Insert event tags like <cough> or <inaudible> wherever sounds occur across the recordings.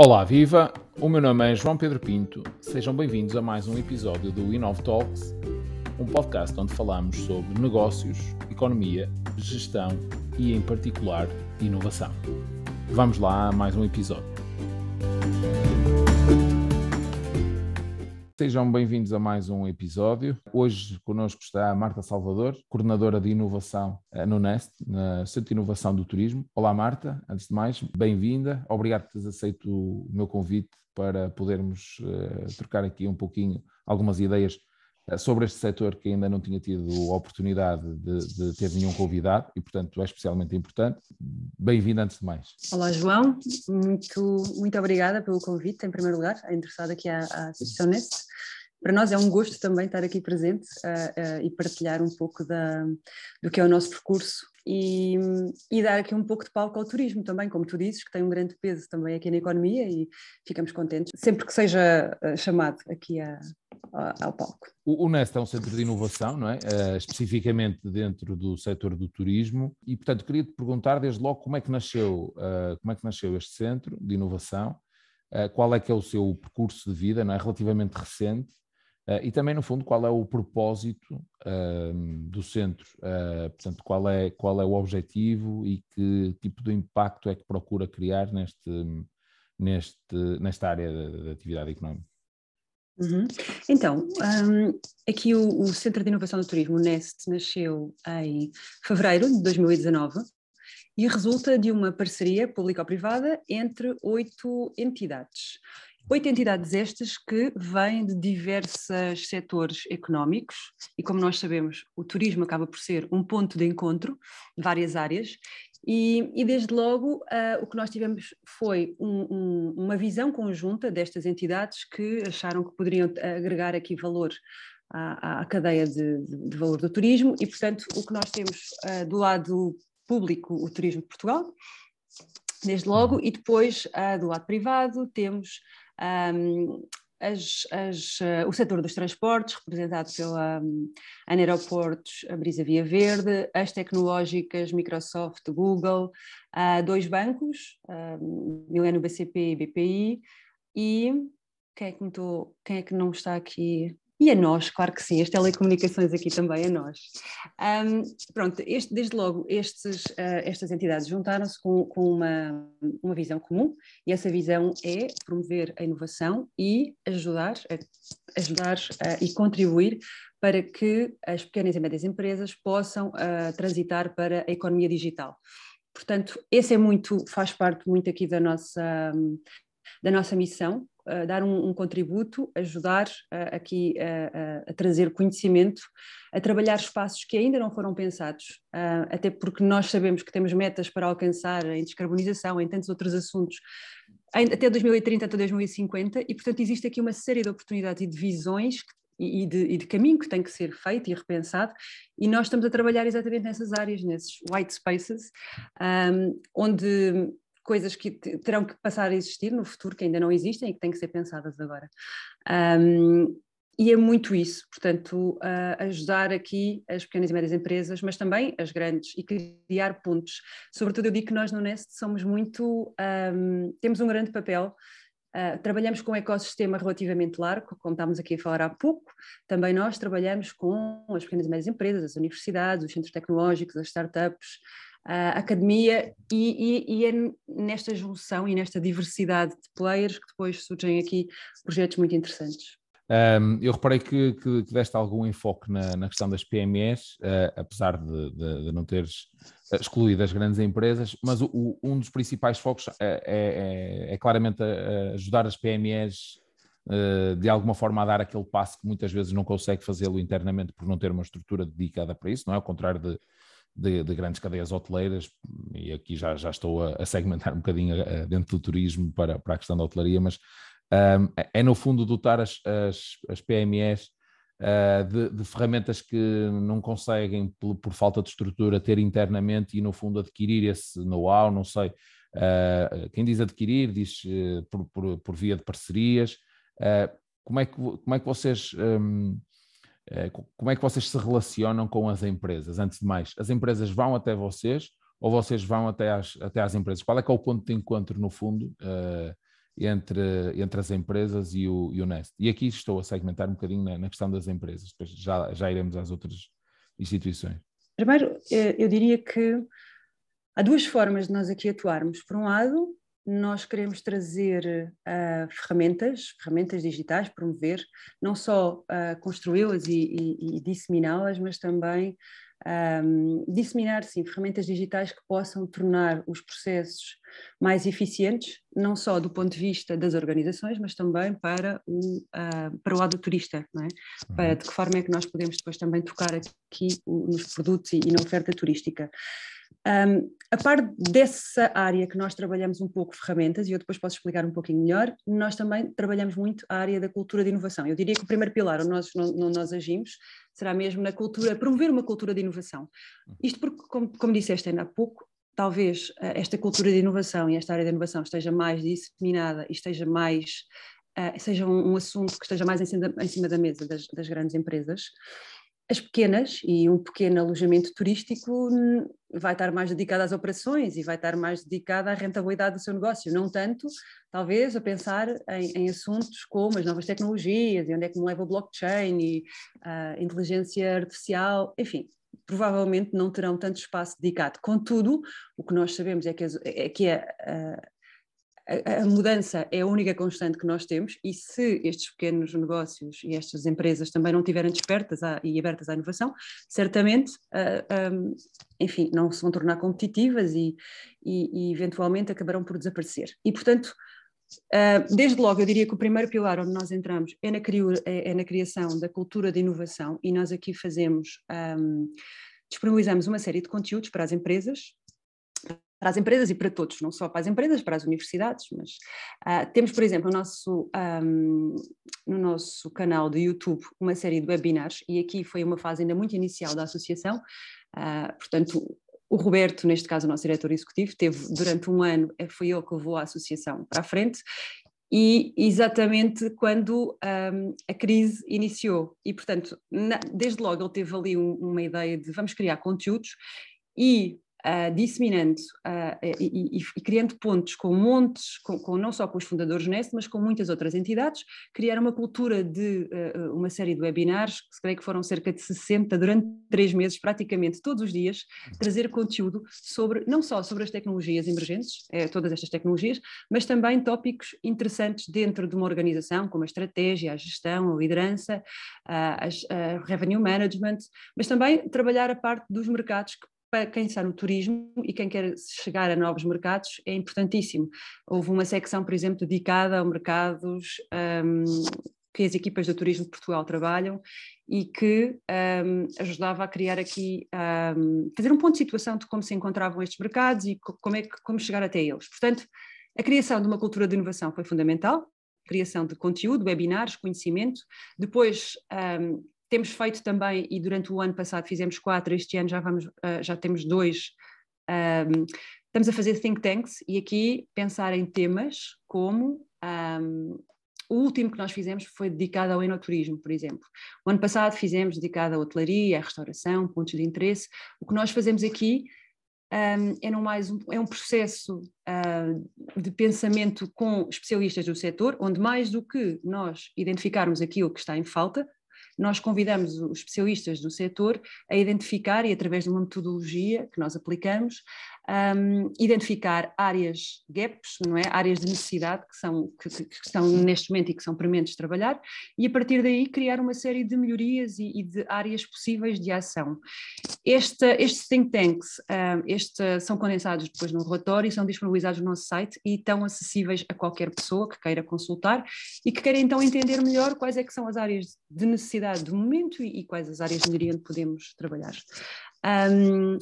Olá, viva! O meu nome é João Pedro Pinto. Sejam bem-vindos a mais um episódio do Inov Talks, um podcast onde falamos sobre negócios, economia, gestão e, em particular, inovação. Vamos lá a mais um episódio. Sejam bem-vindos a mais um episódio. Hoje connosco está a Marta Salvador, coordenadora de inovação eh, no NEST, na Centro de Inovação do Turismo. Olá, Marta. Antes de mais, bem-vinda. Obrigado por teres aceito o meu convite para podermos uh, trocar aqui um pouquinho algumas ideias sobre este setor que ainda não tinha tido a oportunidade de, de ter nenhum convidado e, portanto, é especialmente importante. Bem-vinda antes de mais. Olá, João. Muito, muito obrigada pelo convite, em primeiro lugar, interessada aqui à, à Associação NEST. Para nós é um gosto também estar aqui presente uh, uh, e partilhar um pouco da, do que é o nosso percurso e, e, dar aqui um pouco de palco ao turismo também, como tu dizes, que tem um grande peso também aqui na economia e ficamos contentes sempre que seja chamado aqui a, a, ao palco. O, o NEST é um centro de inovação, não é? especificamente dentro do setor do turismo e, portanto, queria te perguntar desde logo como é que nasceu, como é que nasceu este centro de inovação, qual é que é o seu percurso de vida, não é? Relativamente recente Uh, e também, no fundo, qual é o propósito uh, do centro, uh, portanto, qual é, qual é o objetivo e que tipo de impacto é que procura criar neste, neste, nesta área da atividade económica. Uhum. Então, um, aqui o, o, Centro de Inovação do Turismo, o NEST, nasceu em fevereiro de 2019 e resulta de uma parceria público-privada entre oito entidades. Oito entidades estas que vêm de diversos setores económicos e, como nós sabemos, o turismo acaba por ser um ponto de encontro de várias áreas e, e desde logo uh, o que nós tivemos foi um, um, uma visão conjunta destas entidades que acharam que poderiam agregar aqui valor à, à cadeia de, de, valor do turismo e, portanto, o que nós temos uh, do lado público, o Turismo de Portugal, desde logo, e depois uh, do lado privado temos um, as, as, uh, o setor dos transportes, representado pela um, Aeroportos, a Brisa Via Verde, as tecnológicas, Microsoft, Google, uh, dois bancos, um, Milênio BCP e BPI, e quem é, que quem é que não está aqui? E a nós, claro que sim, as telecomunicações aqui também a nós. Um, pronto, este, desde logo estes, uh, estas entidades juntaram-se com, com uma, uma visão comum e essa visão é promover a inovação e ajudar, ajudar uh, e contribuir para que as pequenas e médias empresas possam uh, transitar para a economia digital. Portanto, esse é muito, faz parte muito aqui da nossa, da nossa missão, dar um, um, contributo, ajudar uh, aqui a trazer conhecimento, a trabalhar espaços que ainda não foram pensados, até porque nós sabemos que temos metas para alcançar em descarbonização, em tantos outros assuntos, até 2030, até 2050, e portanto existe aqui uma série de oportunidades e de visões e de, e de, caminho que tem que ser feito e repensado, e nós estamos a trabalhar exatamente nessas áreas, nesses white spaces, um, onde coisas que terão que passar a existir no futuro, que ainda não existem e que têm que ser pensadas agora. Um, e é muito isso, portanto, uh, ajudar aqui as pequenas e médias empresas, mas também as grandes, e criar pontos. Sobretudo, eu digo que nós no Nest somos muito. Um, temos um grande papel. Uh, trabalhamos com um ecossistema relativamente largo, como estávamos aqui a falar há pouco. Também nós trabalhamos com as pequenas e médias empresas, as universidades, os centros tecnológicos, as startups, a academia, e, e, e, é nesta junção e nesta diversidade de players que depois surgem aqui projetos muito interessantes. Um, eu reparei que, que, que, deste algum enfoque na, na questão das PMEs, uh, apesar de, de, de, não teres excluído as grandes empresas, mas o, o, um dos principais focos é, é, é claramente ajudar as PMEs uh, de alguma forma a dar aquele passo que muitas vezes não consegue fazê-lo internamente por não ter uma estrutura dedicada para isso, não é? Ao contrário de, de, de, grandes cadeias hoteleiras, e aqui já, já estou a, a segmentar <laughs> um bocadinho uh, dentro do turismo para, para a questão da hotelaria, mas um, é, é no fundo dotar as, as, as PMEs uh, de, de, ferramentas que não conseguem, por, por, falta de estrutura, ter internamente e no fundo adquirir esse know-how, não sei. Uh, quem diz adquirir diz uh, por, por, por, via de parcerias. como, é que, como é que vocês um, eh, como é que vocês se relacionam com as empresas? Antes de mais, as empresas vão até vocês ou vocês vão até às, até às empresas? Qual é que é o ponto de encontro, no fundo, uh, entre, entre as empresas e o, e o Nest. E aqui estou a segmentar um bocadinho na, na questão das empresas, depois já, já iremos às outras instituições. Primeiro, eh, eu diria que há duas formas de nós aqui atuarmos. Por um lado, nós queremos trazer uh, ferramentas, ferramentas digitais, promover, não só uh, construí-las e, e, e disseminá-las, mas também um, disseminar, sim, ferramentas digitais que possam tornar os processos mais eficientes, não só do ponto de vista das organizações, mas também para o, uh, para o lado do turista, não é? Para uhum. de que forma é que nós podemos depois também tocar aqui nos produtos e, e na oferta turística. Um, a par dessa área que nós trabalhamos um pouco ferramentas, e eu depois posso explicar um pouquinho melhor, nós também trabalhamos muito a área da cultura de inovação. Eu diria que o primeiro pilar onde nós, nós agimos será mesmo na cultura, promover uma cultura de inovação. Isto porque, como, como disseste ainda há pouco, talvez eh, esta cultura de inovação e esta área de inovação esteja mais disseminada e esteja mais, uh, seja um, um, assunto que esteja mais em cima, em cima da mesa das, das grandes empresas as pequenas e um pequeno alojamento turístico vai estar mais dedicado às operações e vai estar mais dedicado à rentabilidade do seu negócio, não tanto, talvez, a pensar em, em assuntos como as novas tecnologias e onde é que me leva o blockchain e a inteligência artificial, enfim, provavelmente não terão tanto espaço dedicado. Contudo, o que nós sabemos é que, é, que a, a, mudança é a única constante que nós temos e se estes pequenos negócios e estas empresas também não estiverem despertas à, e abertas à inovação, certamente, uh, ah, um, enfim, não se vão tornar competitivas e, e, e, eventualmente acabarão por desaparecer. E, portanto, uh, desde logo, eu diria que o primeiro pilar onde nós entramos é na, é, é na criação da cultura de inovação e nós aqui fazemos, um, disponibilizamos uma série de conteúdos para as empresas, para as empresas e para todos, não só para as empresas, para as universidades, mas uh, temos, por exemplo, no nosso, um, no nosso canal do YouTube uma série de webinars, e aqui foi uma fase ainda muito inicial da associação, uh, portanto, o Roberto, neste caso o nosso diretor executivo, teve durante um ano, eh, foi ele que levou a associação para a frente, e exatamente quando um, a crise iniciou. E, portanto, na, desde logo ele teve ali um, uma ideia de vamos criar conteúdos e uh, disseminando uh, e, e, e, criando pontos com montes, com, com, não só com os fundadores Nest, mas com muitas outras entidades, criar uma cultura de uh, uma série de webinars, que creio que foram cerca de 60 durante três meses, praticamente todos os dias, trazer conteúdo sobre, não só sobre as tecnologias emergentes, é, todas estas tecnologias, mas também tópicos interessantes dentro de uma organização, como a estratégia, a gestão, a liderança, a revenue management, mas também trabalhar a parte dos mercados que para quem está no turismo e quem quer chegar a novos mercados é importantíssimo. Houve uma secção, por exemplo, dedicada a mercados um, que as equipas do turismo de Portugal trabalham e que um, ajudava a criar aqui, um, fazer um ponto de situação de como se encontravam estes mercados e como, é que, como chegar até eles. Portanto, a criação de uma cultura de inovação foi fundamental, criação de conteúdo, webinars, conhecimento, depois um, temos feito também, e durante o ano passado fizemos quatro, este ano já, vamos, uh, já temos dois. Um, estamos a fazer think tanks e aqui pensar em temas como um, o último que nós fizemos foi dedicado ao enoturismo, por exemplo. O ano passado fizemos dedicado à hotelaria, à restauração, pontos de interesse. O que nós fazemos aqui um, é, não mais um, é um processo uh, de pensamento com especialistas do setor, onde mais do que nós identificarmos aquilo que está em falta, nós convidamos os especialistas do setor a identificar, e através de uma metodologia que nós aplicamos, um, identificar áreas gaps, não é? áreas de necessidade que, são, que, que, estão neste momento e que são prementes de trabalhar, e a partir daí criar uma série de melhorias e, e de áreas possíveis de ação. Este, estes think tanks um, este, são condensados depois no relatório e são disponibilizados no nosso site e estão acessíveis a qualquer pessoa que queira consultar e que queira então entender melhor quais é que são as áreas de necessidade do momento e, e quais as áreas de melhoria onde podemos trabalhar. Um,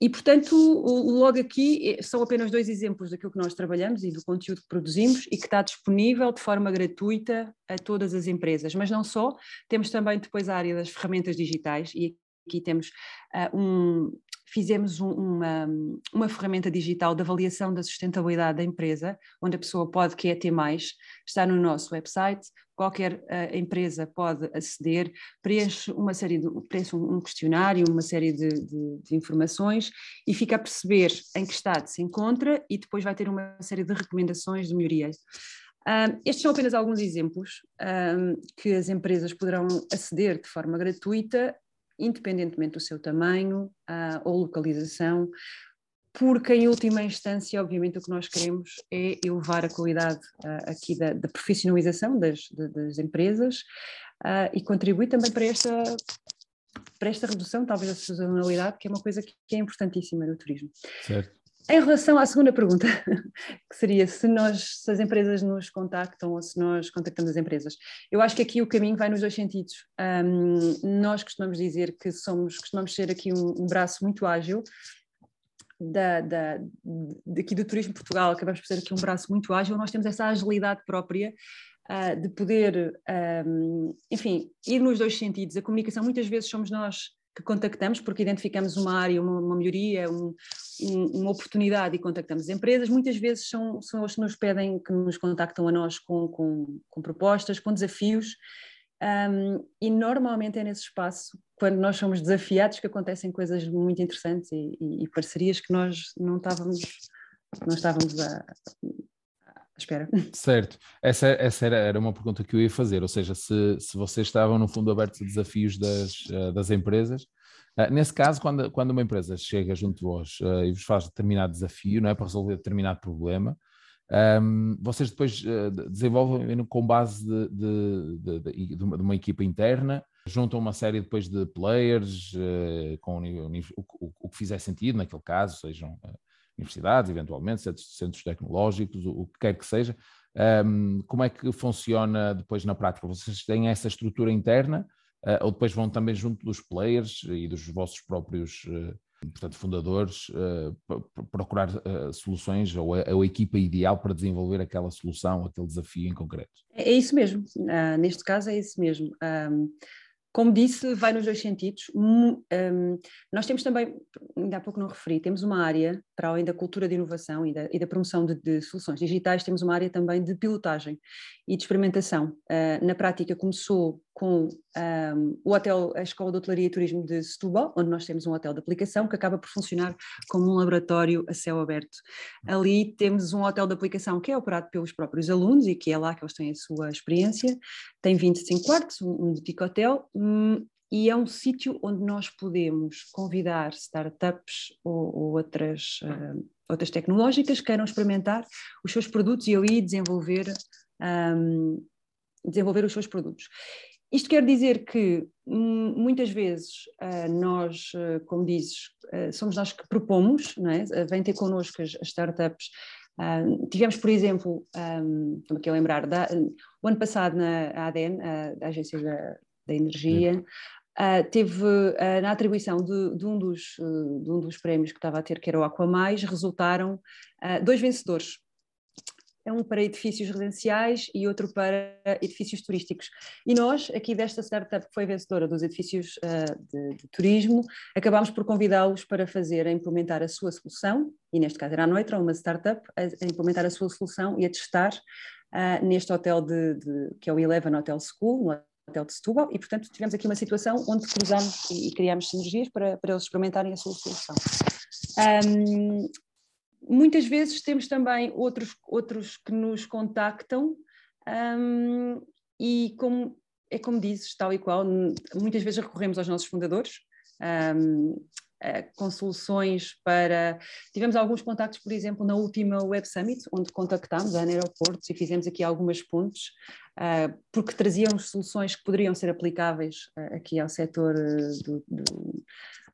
e, portanto, logo aqui eh, são apenas dois exemplos daquilo que nós trabalhamos e do conteúdo que produzimos e que está disponível de forma gratuita a todas as empresas. Mas não só, temos também depois a área das ferramentas digitais e aqui temos uh, um. Fizemos um, uma, uma ferramenta digital de avaliação da sustentabilidade da empresa, onde a pessoa pode querer ter mais, está no nosso website, qualquer uh, empresa pode aceder, preenche uma série de, preenche um, questionário, uma série de, de, de, informações e fica a perceber em que estado se encontra e depois vai ter uma série de recomendações de melhorias. Um, estes são apenas alguns exemplos um, que as empresas poderão aceder de forma gratuita, independentemente do seu tamanho uh, ou localização, porque em última instância, obviamente, o que nós queremos é elevar a qualidade uh, aqui da, da, profissionalização das, de, das empresas uh, e contribuir também para esta, para esta redução, talvez, da sazonalidade, que é uma coisa que, que é importantíssima no turismo. Certo. Em relação à segunda pergunta, <laughs> que seria se nós, se as empresas nos contactam ou se nós contactamos as empresas, eu acho que aqui o caminho vai nos dois sentidos. Um, nós costumamos dizer que somos, costumamos ser aqui um, um braço muito ágil da, da, daqui do Turismo Portugal, acabamos por ser aqui um braço muito ágil, nós temos essa agilidade própria uh, de poder, um, enfim, ir nos dois sentidos. A comunicação, muitas vezes somos nós que contactamos porque identificamos uma área, uma, uma melhoria, um, uma oportunidade e contactamos empresas. Muitas vezes são, são eles que nos pedem, que nos contactam a nós com, com, com propostas, com desafios. Um, e normalmente é nesse espaço, quando nós somos desafiados, que acontecem coisas muito interessantes e, e, e parcerias que nós não estávamos, não estávamos a, espera. <laughs> Certo, essa, essa era, era uma pergunta que eu ia fazer, ou seja, se, se vocês estavam no fundo abertos a desafios das, eh, das empresas, nesse caso, quando, quando uma empresa chega junto de vós uh, e vos faz determinado desafio, não é para resolver determinado problema, um, vocês depois uh, desenvolvem com base de, de, de, de, uma, equipa interna, juntam uma série depois de players com o, o, o, que fizer sentido naquele caso, sejam universidades, eventualmente, centros, centros tecnológicos, o, o, que quer que seja. Um, como é que funciona depois na prática? Vocês têm essa estrutura interna uh, ou depois vão também junto dos players e dos vossos próprios uh, portanto, fundadores uh, procurar soluções ou a, equipa ideal para desenvolver aquela solução, aquele desafio em concreto? É, é isso mesmo, uh, neste caso é isso mesmo. Um, como disse, vai nos dois sentidos. Um, nós temos também, ainda há pouco não referi, temos uma área, para além da cultura de inovação e da, e da promoção de, de, soluções digitais, temos uma área também de pilotagem e de experimentação. Na prática, começou com um, o hotel, a Escola de Hotelaria e Turismo de Setúbal, onde nós temos um hotel de aplicação que acaba por funcionar como um laboratório a céu aberto. Ali temos um hotel de aplicação que é operado pelos próprios alunos e que é lá que eles têm a sua experiência. Tem 25 quartos, um boutique hotel, um, e é um sítio onde nós podemos convidar startups ou, ou outras, uh, outras tecnológicas que queiram experimentar os seus produtos e ali desenvolver, um, desenvolver os seus produtos. Isto quer dizer que hum, muitas vezes uh, nós, uh, como dizes, uh, somos nós que propomos, não é? vem ter connosco as, startups. tivemos, por exemplo, um, estou aqui a lembrar, da, o ano passado na ADN, a, Agência da, da Energia, teve na atribuição de, de, um dos, de um dos prémios que estava a ter, que era o Aquamais, resultaram dois vencedores é um para edifícios residenciais e outro para edifícios turísticos. E nós, aqui desta startup que foi vencedora dos edifícios uh, de, de, turismo, acabámos por convidá-los para fazer, a implementar a sua solução, e neste caso era a Noitra, uma startup, a, a implementar a sua solução e a testar uh, neste hotel de, de, que é o Eleven Hotel School, no hotel de Setúbal, e portanto tivemos aqui uma situação onde cruzamos e, e criámos sinergias para, para eles experimentarem a sua solução. Um, muitas vezes temos também outros, outros que nos contactam um, e como é como dizes, tal e qual, muitas vezes recorremos aos nossos fundadores um, com soluções para. Tivemos alguns contactos, por exemplo, na última Web Summit, onde contactámos a Aeroportos e fizemos aqui algumas pontes, uh, porque trazíamos soluções que poderiam ser aplicáveis uh, aqui ao setor uh, do, do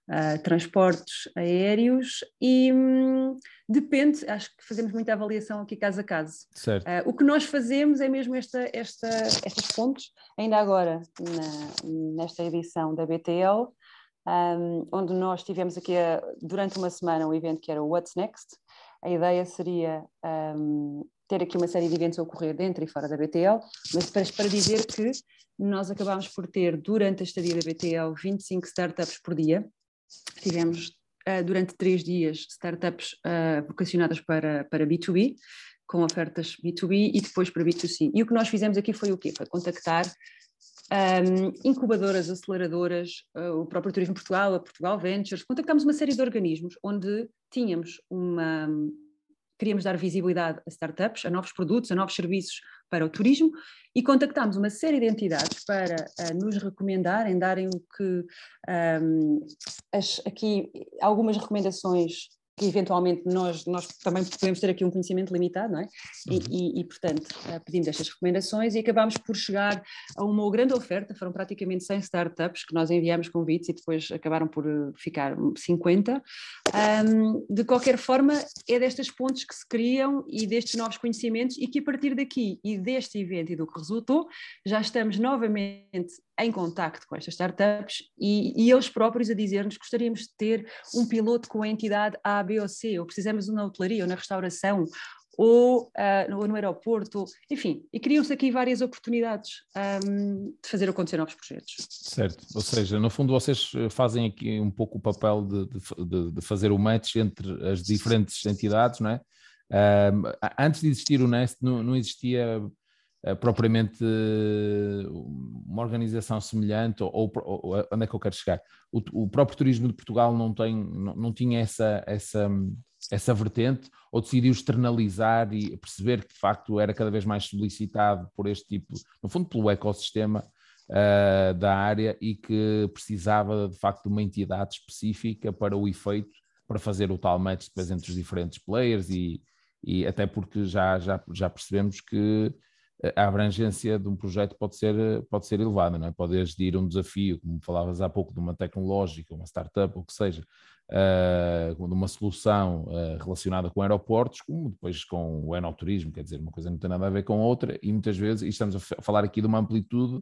uh, transportes aéreos e hum, depende, acho que fazemos muita avaliação aqui caso a caso. Uh, o que nós fazemos é mesmo esta, esta, estas pontes, ainda agora na, nesta edição da BTL, um, onde nós tivemos aqui a, durante uma semana um evento que era o What's Next. A ideia seria um, ter aqui uma série de eventos a ocorrer dentro e fora da BTL, mas para, para dizer que nós acabámos por ter, durante a estadia da BTL, 25 startups por dia, Tivemos uh, durante três dias startups uh, vocacionadas para, para B2B, com ofertas B2B e depois para B2C. E o que nós fizemos aqui foi o quê? Foi contactar um, incubadoras, aceleradoras, uh, o próprio Turismo Portugal, a Portugal Ventures, contactámos uma série de organismos onde tínhamos uma. Queríamos dar visibilidade a startups, a novos produtos, a novos serviços para o turismo e contactámos uma série de entidades para uh, nos recomendarem, darem o que um, as, aqui algumas recomendações que eventualmente nós, nós também podemos ter aqui um conhecimento limitado, não é? E, uhum. e, e, portanto, eh, pedimos estas recomendações e acabámos por chegar a uma grande oferta, foram praticamente 100 startups que nós enviámos convites e depois acabaram por eh, ficar 50. Um, de qualquer forma, é destas pontes que se criam e destes novos conhecimentos e que a partir daqui e deste evento e do que resultou, já estamos novamente em contacto com estas startups e, e eles próprios a dizer-nos gostaríamos de ter um piloto com a entidade A, B ou C, ou precisamos de uma hotelaria ou na restauração, ou uh, no, aeroporto, enfim, e criam-se aqui várias oportunidades um, de fazer acontecer novos projetos. Certo, ou seja, no fundo vocês eh, fazem aqui um pouco o papel de, de, de fazer o match entre as diferentes entidades, não é? Um, antes de existir o Nest, não, não existia propriamente uh, uma organização semelhante, ou, ou, ou, onde é que eu quero chegar? O, o próprio turismo de Portugal não, tem, não, não tinha essa, essa, essa vertente, ou decidiu externalizar e perceber que de facto era cada vez mais solicitado por este tipo, no fundo pelo ecossistema uh, da área e que precisava de facto de uma entidade específica para o efeito, para fazer o tal match depois entre os diferentes players e, e até porque já, já, já percebemos que a abrangência de um projeto pode ser, pode ser elevada, não é? Pode ir um desafio, como falavas há pouco, de uma tecnológica, uma startup, ou que seja, uh, de uma solução uh, relacionada com aeroportos, como depois com o enoturismo, quer dizer, uma coisa não tem nada a ver com outra, e muitas vezes, e estamos a falar aqui de uma amplitude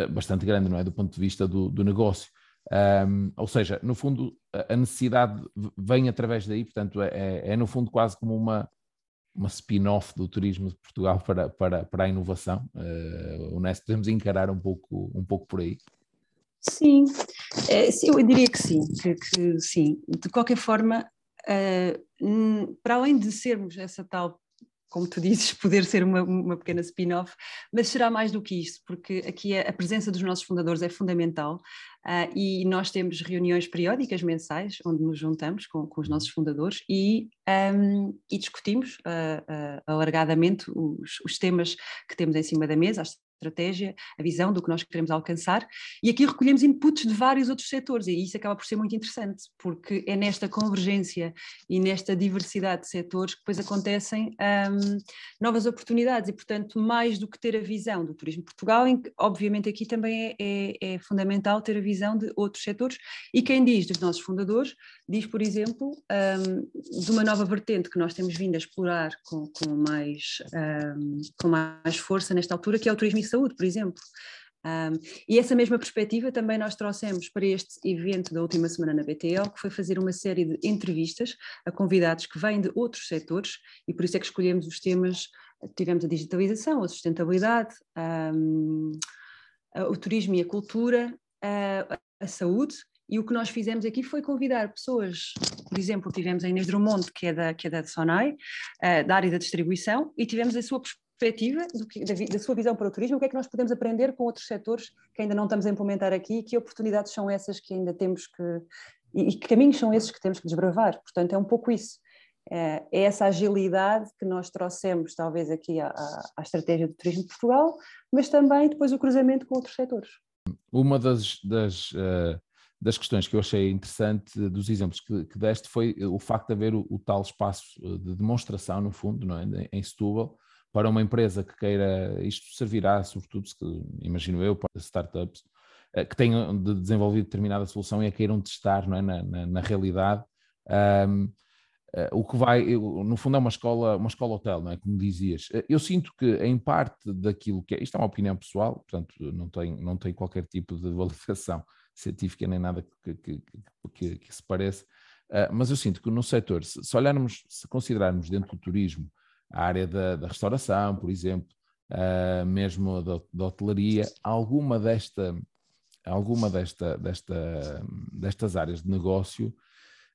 uh, bastante grande, não é? Do ponto de vista do, do negócio. Um, ou seja, no fundo, a necessidade vem através daí, portanto, é, é, é no fundo quase como uma uma spin-off do turismo de Portugal para, para, para a inovação. Uh, o Nest podemos encarar um pouco, um pouco por aí? Sim, é, eu diria que sim, que, que sim. De qualquer forma, uh, para além de sermos essa tal como tu dizes, <laughs> poder ser uma, uma pequena spin-off, mas será mais do que isso, porque aqui a, presença dos nossos fundadores é fundamental uh, e nós temos reuniões periódicas, mensais, onde nos juntamos com, com os nossos fundadores e, um, e discutimos uh, uh, alargadamente os, os, temas que temos em cima da mesa, as estratégia, a visão do que nós queremos alcançar, e aqui recolhemos inputs de vários outros setores, e isso acaba por ser muito interessante, porque é nesta convergência e nesta diversidade de setores que depois acontecem um, novas oportunidades, e portanto, mais do que ter a visão do Turismo Portugal, em que, obviamente aqui também é, é, é fundamental ter a visão de outros setores, e quem diz dos nossos fundadores, diz, por exemplo, um, de uma nova vertente que nós temos vindo a explorar com, com mais, um, com mais força nesta altura, que é o turismo saúde, por exemplo. Um, e essa mesma perspectiva também nós trouxemos para este evento da última semana na BTL, que foi fazer uma série de entrevistas a convidados que vêm de outros setores, e por isso é que escolhemos os temas, tivemos a digitalização, a sustentabilidade, um, o turismo e a cultura, a, a saúde, e o que nós fizemos aqui foi convidar pessoas, por exemplo, tivemos a Inês Drummond, que é da, que é da Sonai, uh, da área da distribuição, e tivemos a sua perspectiva da, sua visão para o turismo, o que é que nós podemos aprender com outros setores que ainda não estamos a implementar aqui, que oportunidades são essas que ainda temos que, e, e que caminhos são esses que temos que desbravar. Portanto, é um pouco isso. É, é essa agilidade que nós trouxemos, talvez, aqui à, à, estratégia do turismo de Portugal, mas também depois o cruzamento com outros setores. Uma das, das, uh, das questões que eu achei interessante dos exemplos que, que deste foi o facto de haver o, o, tal espaço de demonstração, no fundo, não é? em Setúbal, para uma empresa que queira, isto servirá sobretudo, imagino eu, para startups, eh, que tenham de desenvolvido determinada solução e a queiram testar é? na, na, na realidade. Um, eh, o que vai, no fundo, é uma escola, uma escola hotel, não é? Como dizias. Eh, eu sinto que, em parte daquilo que é, isto é uma opinião pessoal, portanto, não tem, não tem qualquer tipo de validação <laughs> científica nem nada que, que, que, que se pareça, mas eu sinto que no setor, se, se olharmos, se considerarmos dentro do turismo, a área da, da restauração, por exemplo, uh, mesmo da, da, hotelaria, alguma desta alguma desta, desta, destas áreas de negócio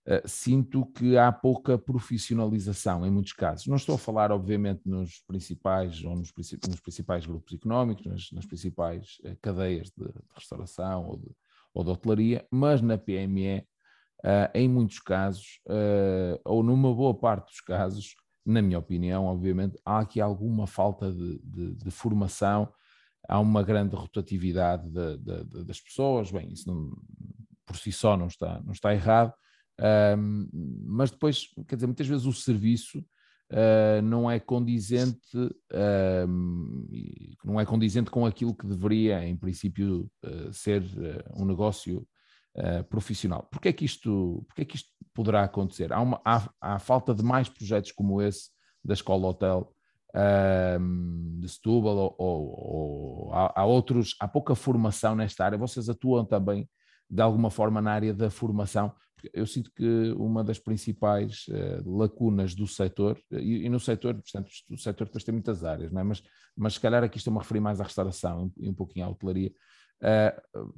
uh, sinto que há pouca profissionalização em muitos casos. Não estou a falar, obviamente, nos principais ou nos, nos principais grupos económicos, nas, nas principais uh, cadeias de, de, restauração ou de, ou de hotelaria, mas na PME, em muitos casos, ou numa boa parte dos casos, na minha opinião, obviamente, há aqui alguma falta de, de, de formação, há uma grande rotatividade de, das pessoas. Bem, isso não, por si só não está, não está errado, mas depois, quer dizer, muitas vezes o serviço uh, não é condizente, não é condizente com aquilo que deveria, em princípio, uh, ser uh, um negócio profissional. Porquê é que isto, porquê é que isto poderá acontecer? Há, uma, há, há falta de mais projetos como esse da Escola Hotel de Setúbal ou, ou, ou há, há, outros, há pouca formação nesta área, vocês atuam também de alguma forma na área da formação. Eu sinto que uma das principais uh, lacunas do setor, e, e, no setor, portanto, o setor depois tem muitas áreas, não é? mas, mas se calhar aqui estou-me a referir mais à restauração e um pouquinho à hotelaria, uh,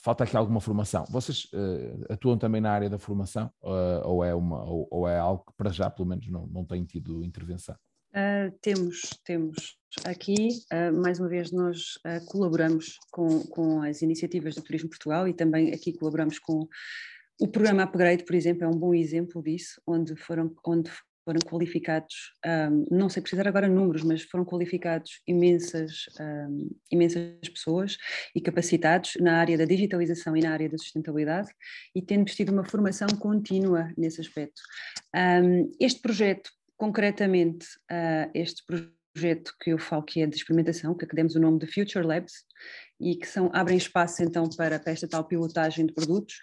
falta aqui alguma formação. Vocês uh, atuam também na área da formação ou, é uma, ou, ou, é algo que para já pelo menos não, não tem tido intervenção? Uh, temos, temos. Aqui, uh, mais uma vez, nós uh, colaboramos com, com as iniciativas do Turismo Portugal e também aqui colaboramos com o programa Upgrade, por exemplo, é um bom exemplo disso, onde foram, onde foram qualificados, um, não sei precisar agora números, mas foram qualificados imensas, um, imensas pessoas e capacitados na área da digitalização e na área da sustentabilidade e tendo tido uma formação contínua nesse aspecto. Um, este projeto concretamente uh, este projeto que eu falo que é de experimentação, que demos o nome de Future Labs, e que são, abrem espaço então para, para esta tal pilotagem de produtos.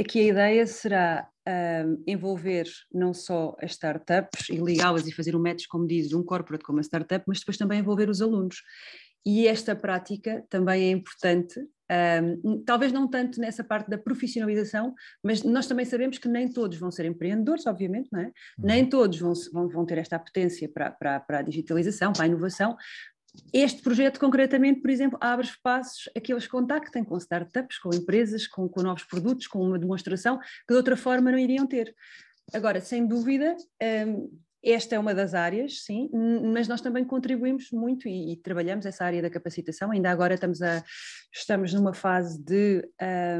Aqui a ideia será uh, envolver não só as startups e ligá-las e fazer um match, como dizes, um corporate com uma startup, mas depois também envolver os alunos. E esta prática também é importante um, talvez não tanto nessa parte da profissionalização, mas nós também sabemos que nem todos vão ser empreendedores, obviamente, não é? Uhum. Nem todos vão, vão, vão ter esta apetência para, para, para a digitalização, para a inovação, este projeto, concretamente, por exemplo, abre espaços a que eles contactem com startups, com empresas, com, com, novos produtos, com uma demonstração que de outra forma não iriam ter. Agora, sem dúvida, um, esta é uma das áreas, sim, mas nós também contribuímos muito e, e, trabalhamos essa área da capacitação. Ainda agora estamos, a, estamos numa fase de,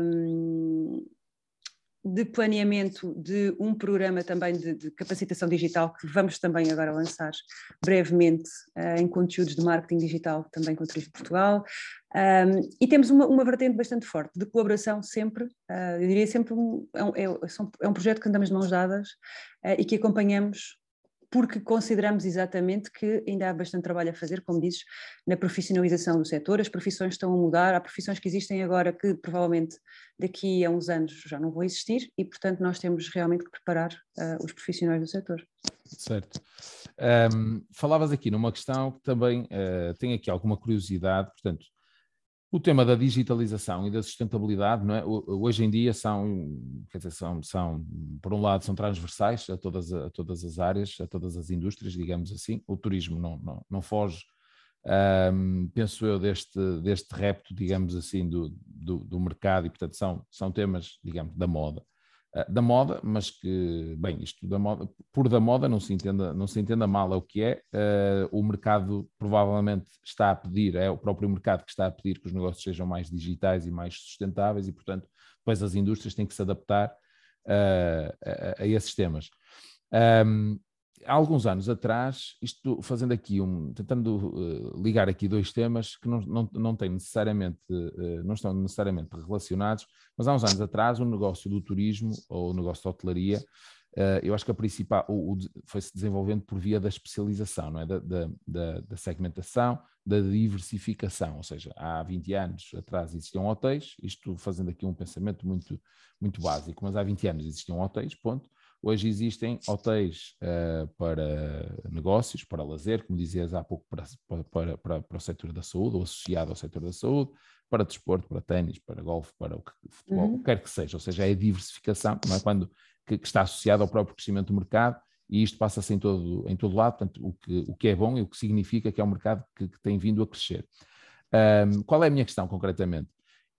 um, de planeamento de um programa também de, de, capacitação digital que vamos também agora lançar brevemente uh, em conteúdos de marketing digital também com o Turismo Portugal. Um, e temos uma, uma, vertente bastante forte de colaboração sempre, uh, eu diria sempre, um, é, um, é, é um projeto que andamos de mãos dadas uh, e que acompanhamos porque consideramos exatamente que ainda há bastante trabalho a fazer, como dizes, na profissionalização do setor. As profissões estão a mudar, há profissões que existem agora que provavelmente daqui a uns anos já não vão existir e, portanto, nós temos realmente que preparar uh, os profissionais do setor. Certo. Um, falavas aqui numa questão que também uh, tem aqui alguma curiosidade, portanto, o tema da digitalização e da sustentabilidade, não é? hoje em dia são, quer dizer, são, são, por um lado, são transversais a todas, a todas as áreas, a todas as indústrias, digamos assim. O turismo não, não, não foge, penso eu, deste, deste repto, digamos assim, do, do, do, mercado e, portanto, são, são temas, digamos, da moda. Eh, da moda, mas que, bem, isto da moda, por da moda não se entenda, não se entenda mal, é o que é. Uh, o mercado provavelmente está a pedir, é o próprio mercado que está a pedir que os negócios sejam mais digitais e mais sustentáveis e, portanto, depois as indústrias têm que se adaptar uh, a, a, esses temas. Um, há alguns anos atrás, isto fazendo aqui um, tentando uh, ligar aqui dois temas que não, não, não têm necessariamente, uh, não estão necessariamente relacionados, mas há uns anos atrás o negócio do turismo ou o negócio da hotelaria, uh, eu acho que a principal o, o, foi-se desenvolvendo por via da especialização, não é? Da, da, da, da, segmentação, da diversificação, ou seja, há 20 anos atrás existiam hotéis, isto fazendo aqui um pensamento muito, muito básico, mas há 20 anos existiam hotéis, ponto, Hoje existem hotéis uh, para negócios, para lazer, como dizias há pouco, para, para, para, para, o setor da saúde, ou associado ao setor da saúde, para desporto, para ténis, para golfe, para o que, futebol, uhum. quer que seja. Ou seja, é a diversificação, não é? Quando, que, que está associada ao próprio crescimento do mercado e isto passa-se em todo, em todo lado, portanto, o que, o que é bom e o que significa que é um mercado que, que tem vindo a crescer. Um, qual é a minha questão concretamente?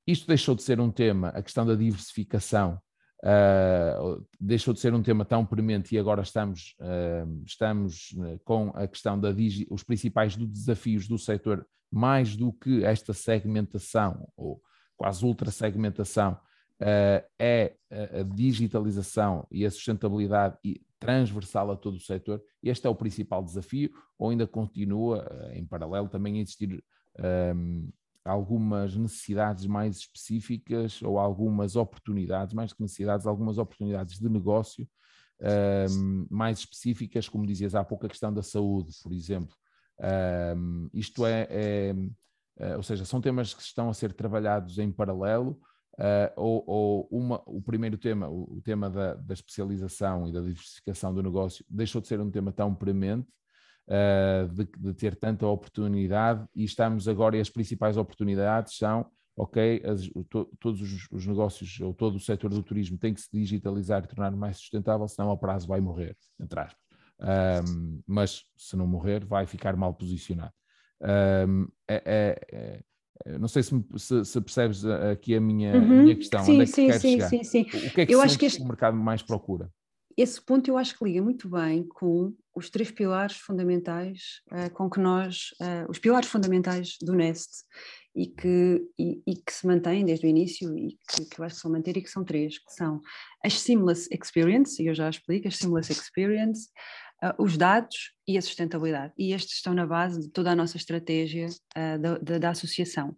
Isto deixou de ser um tema, a questão da diversificação uh, deixou de ser um tema tão premente e agora estamos, uh, estamos com a questão da digi os principais desafios do setor, mais do que esta segmentação, ou quase ultra segmentação, uh, é a digitalização e a sustentabilidade transversal a todo o setor. Este é o principal desafio, ou ainda continua, em paralelo, também a existir algumas necessidades mais específicas ou algumas oportunidades, mais que necessidades, algumas oportunidades de negócio um, mais específicas, como dizias há pouco, a questão da saúde, por exemplo. Um, isto é, é, é, ou seja, são temas que estão a ser trabalhados em paralelo, uh, ou, ou uma, o primeiro tema, o, o tema da, da, especialização e da diversificação do negócio, deixou de ser um tema tão premente, de, de, ter tanta oportunidade e estamos agora, e as principais oportunidades são, ok, as, to, todos os, os, negócios ou todo o setor do turismo tem que se digitalizar e tornar mais sustentável, senão a prazo vai morrer, entre aspas. Um, mas se não morrer, vai ficar mal posicionado. Um, é, é, é, não sei se, se, se, percebes aqui a minha, uhum. minha questão. Sim, Onde é que sim, sim, chegar? sim, sim. O que é que, eu acho que este... o mercado mais procura? Esse ponto eu acho que liga muito bem com os três pilares fundamentais uh, com que nós, uh, os pilares fundamentais do Nest e que, e, e, que se mantêm desde o início e que, que eu acho que são manter e que são três, que são as Seamless Experience, e eu já explico, as Seamless Experience, uh, os dados e a sustentabilidade. E estes estão na base de toda a nossa estratégia da, da, da, associação.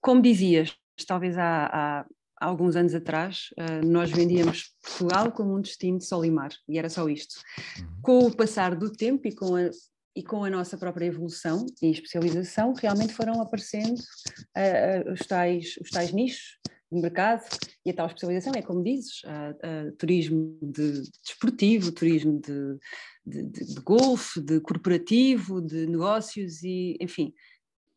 como dizias, talvez há, há há alguns anos atrás, uh, nós vendíamos Portugal como um destino de sol e mar, e era só isto. Uhum. Com o passar do tempo e com a, e com a nossa própria evolução e especialização, realmente foram aparecendo uh, uh, os, tais, os tais nichos de mercado e a tal especialização é, como dizes, turismo de, desportivo, turismo de, de, de, de golfe, de corporativo, de negócios e, enfim,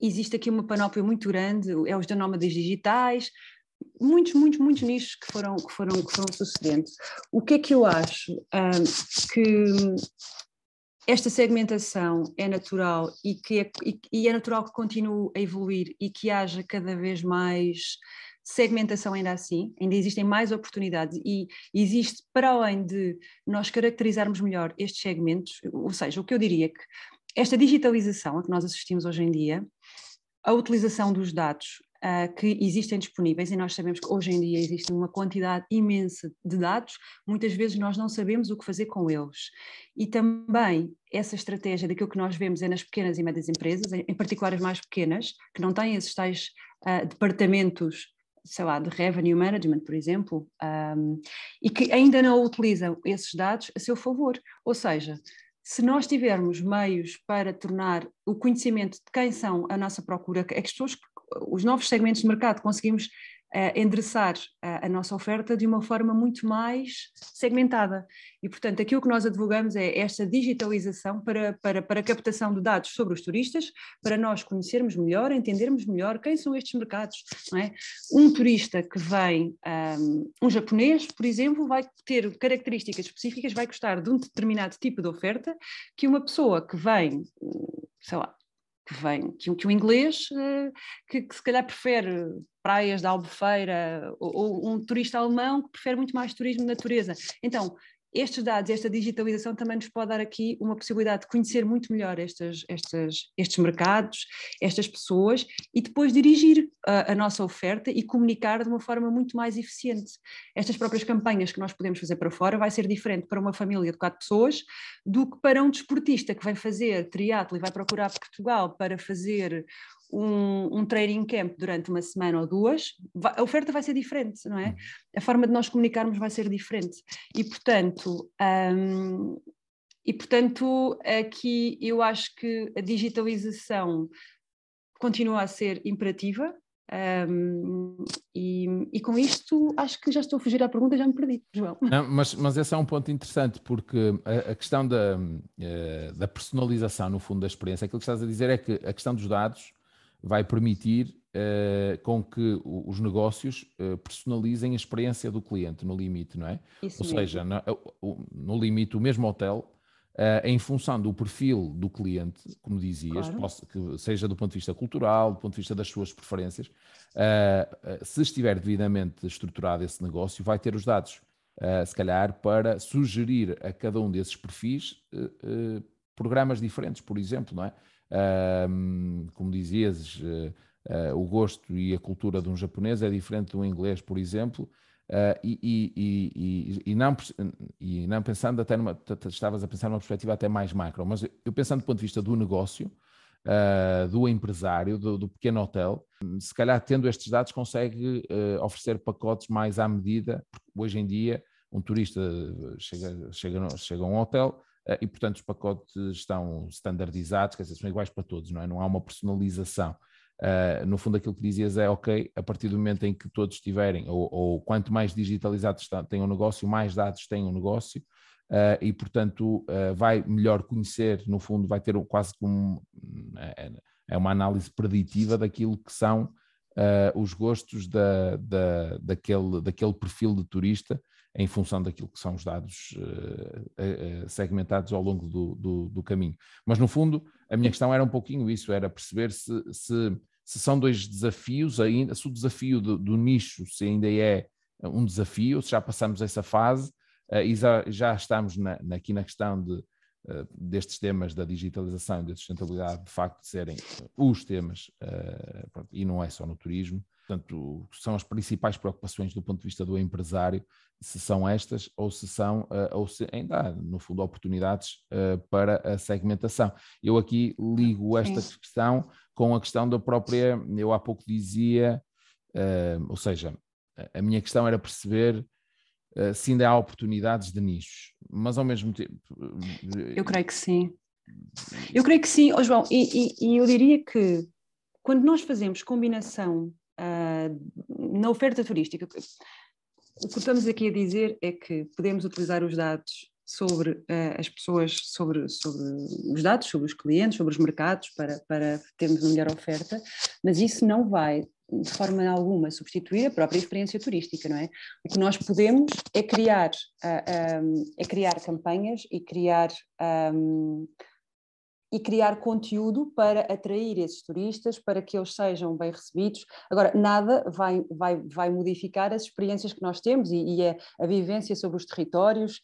existe aqui uma panóplia muito grande, é os da nómadas digitais, muitos, muitos, muitos nichos que foram, que foram, que foram sucedendo. O que é que eu acho? Que esta segmentação é natural e que é, e, e é natural que continue a evoluir e que haja cada vez mais segmentação ainda assim, ainda existem mais oportunidades e existe, para além de nós caracterizarmos melhor estes segmentos, ou seja, o que eu diria é que esta digitalização a que nós assistimos hoje em dia, a utilização dos dados uh, que existem disponíveis e nós sabemos que hoje em dia existe uma quantidade imensa de dados, muitas vezes nós não sabemos o que fazer com eles. E também essa estratégia daquilo que nós vemos é nas pequenas e médias empresas, em particular as mais pequenas, que não têm esses tais uh, departamentos sei lá, de revenue management, por exemplo, um, e que ainda não utilizam esses dados a seu favor. Ou seja, se nós tivermos meios para tornar o conhecimento de quem são a nossa procura, é que os novos segmentos de mercado, conseguimos uh, endereçar a, a, nossa oferta de uma forma muito mais segmentada. E, portanto, aquilo que nós advogamos é esta digitalização para, para, para a captação de dados sobre os turistas, para nós conhecermos melhor, entendermos melhor quem são estes mercados. É? Um turista que vem, um, um japonês, por exemplo, vai ter características específicas, vai gostar de um determinado tipo de oferta que uma pessoa que vem, sei lá, que vem, que, que o inglês, eh, que, que, se calhar prefere praias da Albufeira, ou, ou, um turista alemão que prefere muito mais turismo de natureza. Então, estes dados, esta digitalização também nos pode dar aqui uma possibilidade de conhecer muito melhor estas, estas, estes mercados, estas pessoas e depois dirigir a, a, nossa oferta e comunicar de uma forma muito mais eficiente. Estas próprias campanhas que nós podemos fazer para fora vai ser diferente para uma família de quatro pessoas do que para um desportista que vai fazer triatlo e vai procurar Portugal para fazer um, um training camp durante uma semana ou duas, a oferta vai ser diferente, não é? Uhum. A forma de nós comunicarmos vai ser diferente. E, portanto, um, e, portanto aqui eu acho que a digitalização continua a ser imperativa, um, e, e, com isto acho que já estou a fugir à pergunta, já me perdi, João. Não, mas, mas esse é um ponto interessante, porque a, a questão da, uh, da personalização, no fundo, da experiência, aquilo que estás a dizer é que a questão dos dados vai permitir uh, com que os negócios uh, personalizem a experiência do cliente no limite, não é? Isso Ou mesmo. seja, no, no, limite, o mesmo hotel Uh, em função do perfil do cliente, como dizias, claro. posso, que seja do ponto de vista cultural, do ponto de vista das suas preferências, se estiver devidamente estruturado esse negócio, vai ter os dados, se calhar, para sugerir a cada um desses perfis programas diferentes, por exemplo, não é? Como dizias, o gosto e a cultura de um japonês é diferente do inglês, por exemplo, Uh, e, e, não, e não pensando até numa, estavas a pensar numa perspectiva até mais macro, mas eu pensando do ponto de vista do negócio, do empresário, do, pequeno hotel, se calhar tendo estes dados consegue oferecer pacotes mais à medida, porque hoje em dia um turista chega, chega, chega a um hotel e portanto os pacotes estão standardizados, quer dizer, são iguais para todos, não é? Não há uma personalização. Uh, no fundo, aquilo que dizias é ok, a partir do momento em que todos estiverem, ou, ou quanto mais digitalizados tem o um negócio, mais dados tem o um negócio, uh, e portanto uh, vai melhor conhecer, no fundo, vai ter quase como é, é uma análise preditiva daquilo que são os gostos da, da, daquele, daquele perfil de turista em função daquilo que são os dados segmentados ao longo do, do, do caminho. Mas no fundo, a minha questão era um pouquinho isso, era perceber se, se se são dois desafios ainda, se o desafio do, do nicho se ainda é um desafio, se já passamos essa fase uh, e já, já estamos na, na, aqui na questão de, uh, destes temas da digitalização e da sustentabilidade de facto de serem os temas, uh, pronto, e não é só no turismo, portanto são as principais preocupações do ponto de vista do empresário, se são estas ou se são, ou se ainda há, no fundo, oportunidades para a segmentação. Eu aqui ligo esta Sim. questão com a questão da própria, eu há pouco dizia, uh, ou seja, a minha questão era perceber se ainda há oportunidades de nichos, mas ao mesmo tempo. Eh, eu creio que sim. Eu creio que sim, oh, João, e, e, e eu diria que quando nós fazemos combinação uh, na oferta turística, o que estamos aqui a dizer é que podemos utilizar os dados sobre uh, as pessoas, sobre, sobre os dados, sobre os clientes, sobre os mercados, para, para termos uma melhor oferta, mas isso não vai de forma alguma substituir a própria experiência turística, não é? O que nós podemos é criar, uh, ah, um, é criar campanhas e criar um, e criar conteúdo para atrair esses turistas, para que eles sejam bem recebidos. Agora, nada vai, vai, vai modificar as experiências que nós temos e, e a, a vivência sobre os territórios,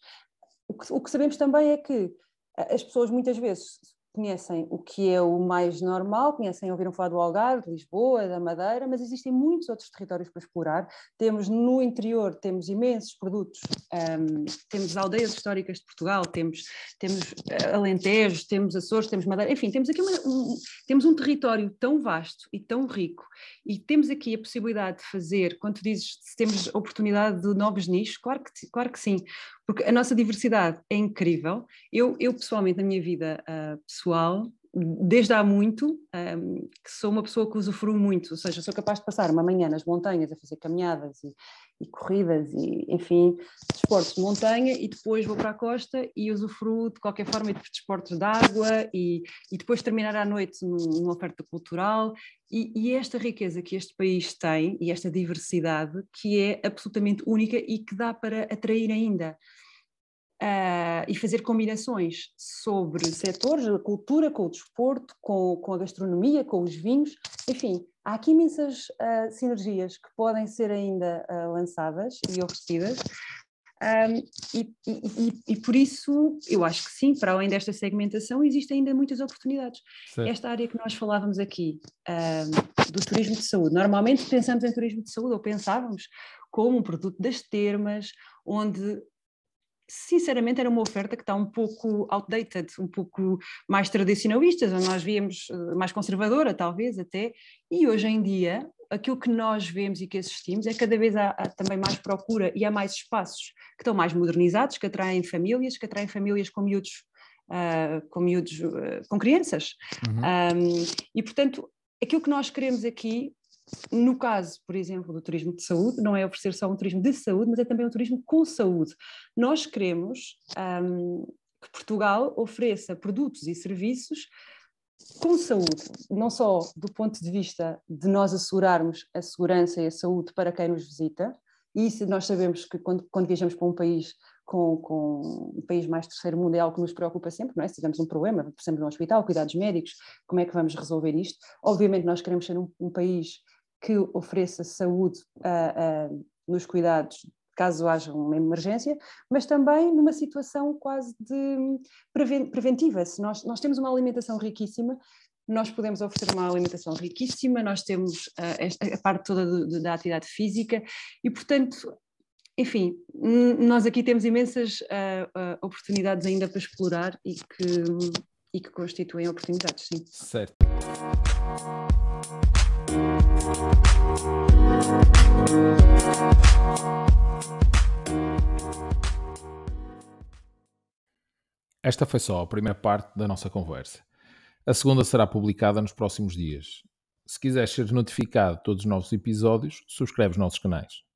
o que, o que sabemos também é que as pessoas muitas vezes conhecem o que é o mais normal, conhecem, ouviram falar do Algarve, de Lisboa, da Madeira, mas existem muitos outros territórios para explorar. Temos no interior, temos imensos produtos, um, temos aldeias históricas de Portugal, temos, temos uh, Alentejos, temos Açores, temos Madeira, enfim, temos aqui uma, um, temos um território tão vasto e tão rico e temos aqui a possibilidade de fazer, quando tu dizes se temos oportunidade de novos nichos, claro que, claro que sim, porque a nossa diversidade é incrível. Eu, eu pessoalmente, na minha vida uh, pessoal, desde há muito, um, que sou uma pessoa que usufruo muito, ou seja, sou capaz de passar uma manhã nas montanhas a fazer caminhadas e, e corridas e, enfim, desportos de montanha e depois vou para a costa e usufruo de qualquer forma de desportos de água e, e depois terminar à noite numa oferta cultural. E, e, esta riqueza que este país tem e esta diversidade que é absolutamente única e que dá para atrair ainda uh, e fazer combinações sobre setores, a cultura, com o desporto, com, com a gastronomia, com os vinhos, enfim, há aqui imensas uh, sinergias que podem ser ainda uh, lançadas e oferecidas. Um, e, e, e, por isso, eu acho que sim, para além desta segmentação, existem ainda muitas oportunidades. Sim. Esta área que nós falávamos aqui, um, do turismo de saúde, normalmente pensamos em turismo de saúde, ou pensávamos como um produto das termas, onde sinceramente era uma oferta que está um pouco outdated, um pouco mais tradicionalista, nós víamos eh, mais conservadora talvez até, e hoje em dia aquilo que nós vemos e que assistimos é cada vez há, há, também mais procura e há mais espaços que estão mais modernizados, que atraem famílias, que atraem famílias com miúdos, uh, com, miúdos uh, com crianças. Uhum. Um, e portanto, aquilo que nós queremos aqui no caso, por exemplo, do turismo de saúde, não é oferecer só um turismo de saúde, mas é também um turismo com saúde. Nós queremos um, que Portugal ofereça produtos e serviços com saúde, não só do ponto de vista de nós assegurarmos a segurança e a saúde para quem nos visita, e isso nós sabemos que quando, quando viajamos para um país com, com um país mais terceiro mundo é algo que nos preocupa sempre, não é? Se tivermos um problema, precisamos de um hospital, cuidados médicos, como é que vamos resolver isto? Obviamente nós queremos ser um, um país que ofereça saúde uh, uh, nos cuidados caso haja uma emergência, mas também numa situação quase de preventiva. Se nós, nós temos uma alimentação riquíssima, nós podemos oferecer uma alimentação riquíssima, nós temos uh, a parte toda do, do, da atividade física e, portanto, enfim, nós aqui temos imensas oportunidades ainda para explorar e que, e que constituem oportunidades, sim. Certo. Esta foi só a primeira parte da nossa conversa. A segunda será publicada nos próximos dias. Se quiseres ser notificado de todos os novos episódios, subscreve os nossos canais.